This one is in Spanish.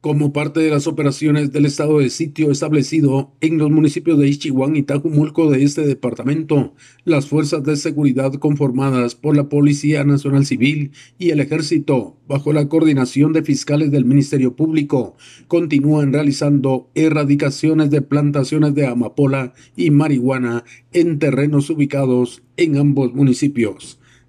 Como parte de las operaciones del estado de sitio establecido en los municipios de Ichihuán y Tajumulco de este departamento, las fuerzas de seguridad conformadas por la Policía Nacional Civil y el Ejército, bajo la coordinación de fiscales del Ministerio Público, continúan realizando erradicaciones de plantaciones de amapola y marihuana en terrenos ubicados en ambos municipios.